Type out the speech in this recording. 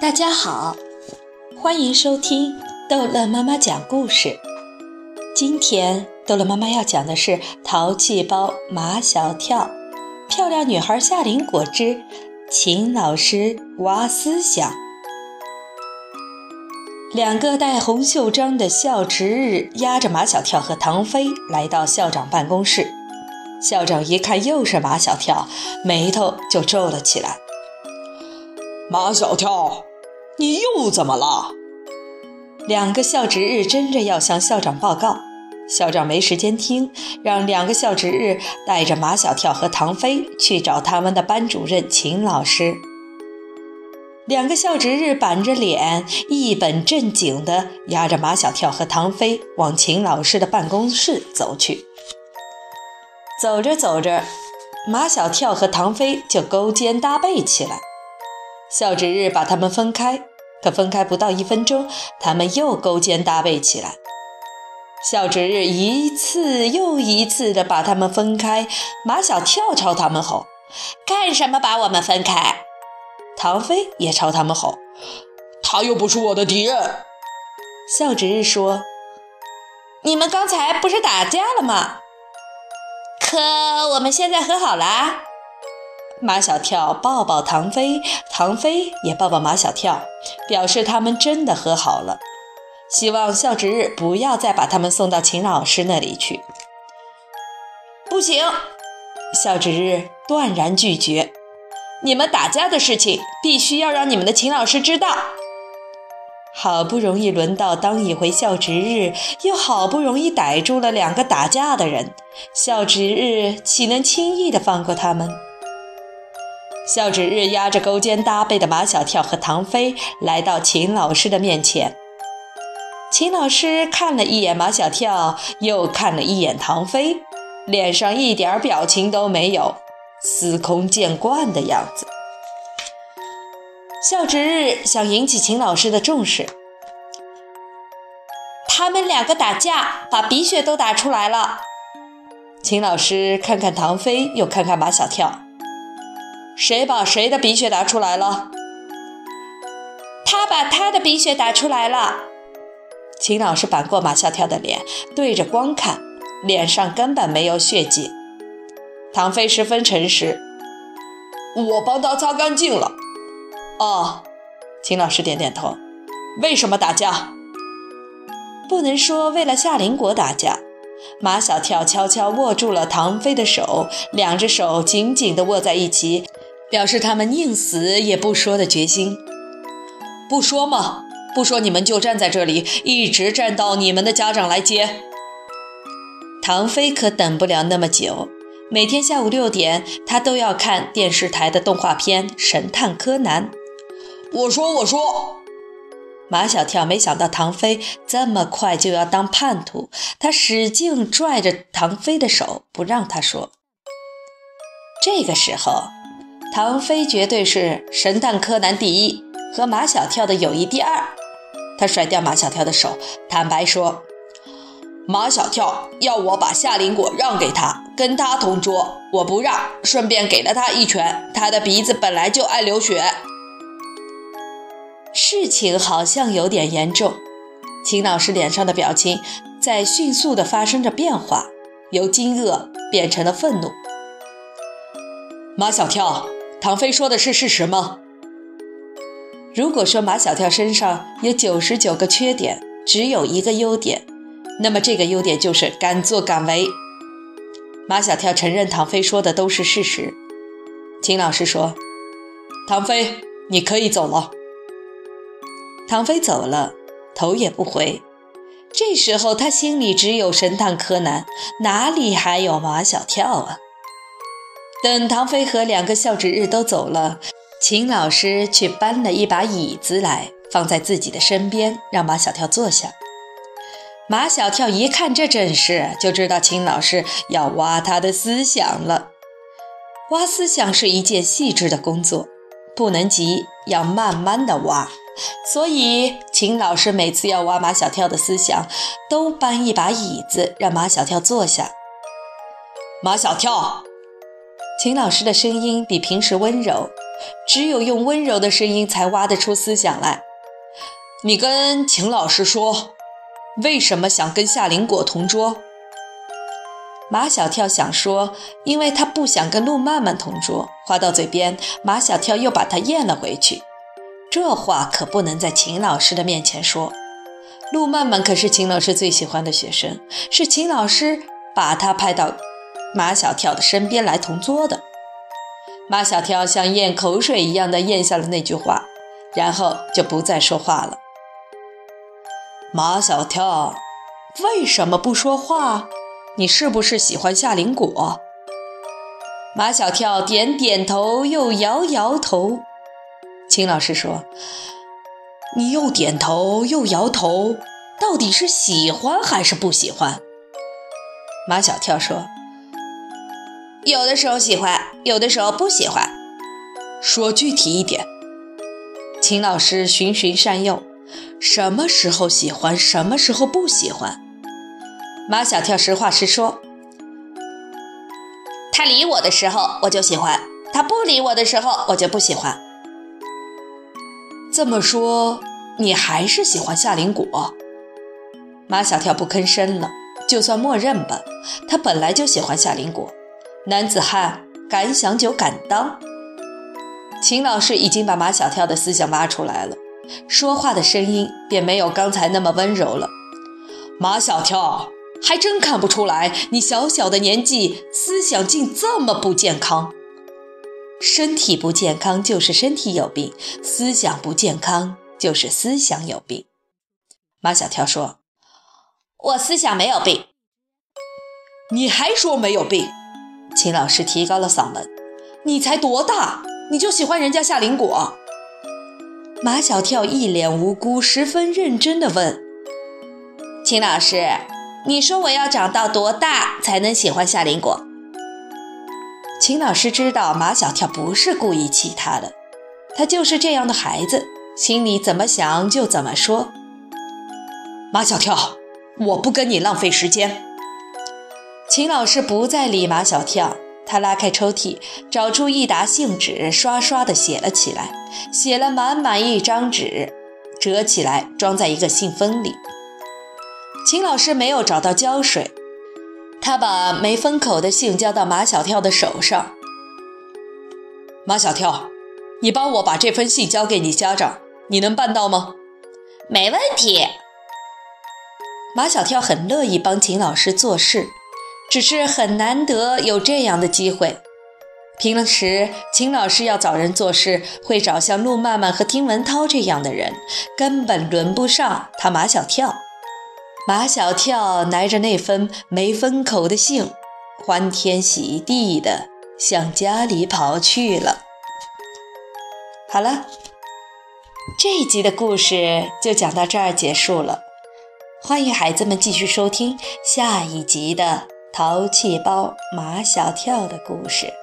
大家好，欢迎收听逗乐妈妈讲故事。今天逗乐妈妈要讲的是《淘气包马小跳》，漂亮女孩夏林果之，秦老师挖思想。两个戴红袖章的校值日押着马小跳和唐飞来到校长办公室。校长一看又是马小跳，眉头就皱了起来。马小跳，你又怎么了？两个校值日争着要向校长报告，校长没时间听，让两个校值日带着马小跳和唐飞去找他们的班主任秦老师。两个校值日板着脸，一本正经地押着马小跳和唐飞往秦老师的办公室走去。走着走着，马小跳和唐飞就勾肩搭背起来。校值日把他们分开，可分开不到一分钟，他们又勾肩搭背起来。校值日一次又一次地把他们分开。马小跳朝他们吼：“干什么把我们分开？”唐飞也朝他们吼：“他又不是我的敌人。”校值日说：“你们刚才不是打架了吗？”可我们现在和好啦！马小跳抱抱唐飞，唐飞也抱抱马小跳，表示他们真的和好了。希望校值日不要再把他们送到秦老师那里去。不行，校值日断然拒绝。你们打架的事情必须要让你们的秦老师知道。好不容易轮到当一回校值日，又好不容易逮住了两个打架的人，校值日岂能轻易的放过他们？校值日压着勾肩搭背的马小跳和唐飞来到秦老师的面前。秦老师看了一眼马小跳，又看了一眼唐飞，脸上一点表情都没有，司空见惯的样子。校值日想引起秦老师的重视，他们两个打架，把鼻血都打出来了。秦老师看看唐飞，又看看马小跳，谁把谁的鼻血打出来了？他把他的鼻血打出来了。秦老师扳过马小跳的脸，对着光看，脸上根本没有血迹。唐飞十分诚实，我帮他擦干净了。哦，秦老师点点头。为什么打架？不能说为了夏林果打架。马小跳悄悄握住了唐飞的手，两只手紧紧地握在一起，表示他们宁死也不说的决心。不说吗？不说，你们就站在这里，一直站到你们的家长来接。唐飞可等不了那么久。每天下午六点，他都要看电视台的动画片《神探柯南》。我说，我说，马小跳没想到唐飞这么快就要当叛徒，他使劲拽着唐飞的手，不让他说。这个时候，唐飞绝对是神探柯南第一，和马小跳的友谊第二。他甩掉马小跳的手，坦白说：“马小跳要我把夏林果让给他，跟他同桌，我不让，顺便给了他一拳。他的鼻子本来就爱流血。”事情好像有点严重，秦老师脸上的表情在迅速的发生着变化，由惊愕变成了愤怒。马小跳，唐飞说的是事实吗？如果说马小跳身上有九十九个缺点，只有一个优点，那么这个优点就是敢作敢为。马小跳承认唐飞说的都是事实。秦老师说：“唐飞，你可以走了。”唐飞走了，头也不回。这时候他心里只有神探柯南，哪里还有马小跳啊？等唐飞和两个校值日都走了，秦老师去搬了一把椅子来，放在自己的身边，让马小跳坐下。马小跳一看这阵势，就知道秦老师要挖他的思想了。挖思想是一件细致的工作，不能急，要慢慢的挖。所以，秦老师每次要挖马小跳的思想，都搬一把椅子让马小跳坐下。马小跳，秦老师的声音比平时温柔，只有用温柔的声音才挖得出思想来。你跟秦老师说，为什么想跟夏林果同桌？马小跳想说，因为他不想跟陆曼曼同桌。话到嘴边，马小跳又把他咽了回去。这话可不能在秦老师的面前说。陆曼曼可是秦老师最喜欢的学生，是秦老师把他派到马小跳的身边来同桌的。马小跳像咽口水一样的咽下了那句话，然后就不再说话了。马小跳，为什么不说话？你是不是喜欢夏林果？马小跳点点头，又摇摇头。秦老师说：“你又点头又摇头，到底是喜欢还是不喜欢？”马小跳说：“有的时候喜欢，有的时候不喜欢。”说具体一点。秦老师循循善诱。什么时候喜欢，什么时候不喜欢？马小跳实话实说：“他理我的时候我就喜欢，他不理我的时候我就不喜欢。”这么说，你还是喜欢夏林果？马小跳不吭声了，就算默认吧。他本来就喜欢夏林果，男子汉敢想就敢当。秦老师已经把马小跳的思想挖出来了。说话的声音便没有刚才那么温柔了。马小跳，还真看不出来，你小小的年纪思想竟这么不健康。身体不健康就是身体有病，思想不健康就是思想有病。马小跳说：“我思想没有病。”你还说没有病？秦老师提高了嗓门：“你才多大，你就喜欢人家夏林果？”马小跳一脸无辜，十分认真地问：“秦老师，你说我要长到多大才能喜欢夏林果？”秦老师知道马小跳不是故意气他的，他就是这样的孩子，心里怎么想就怎么说。马小跳，我不跟你浪费时间。秦老师不再理马小跳。他拉开抽屉，找出一沓信纸，刷刷地写了起来，写了满满一张纸，折起来装在一个信封里。秦老师没有找到胶水，他把没封口的信交到马小跳的手上。马小跳，你帮我把这封信交给你家长，你能办到吗？没问题。马小跳很乐意帮秦老师做事。只是很难得有这样的机会。平时秦老师要找人做事，会找像陆曼曼和丁文涛这样的人，根本轮不上他马小跳。马小跳拿着那封没封口的信，欢天喜地的向家里跑去了。好了，这一集的故事就讲到这儿结束了。欢迎孩子们继续收听下一集的。淘气包马小跳的故事。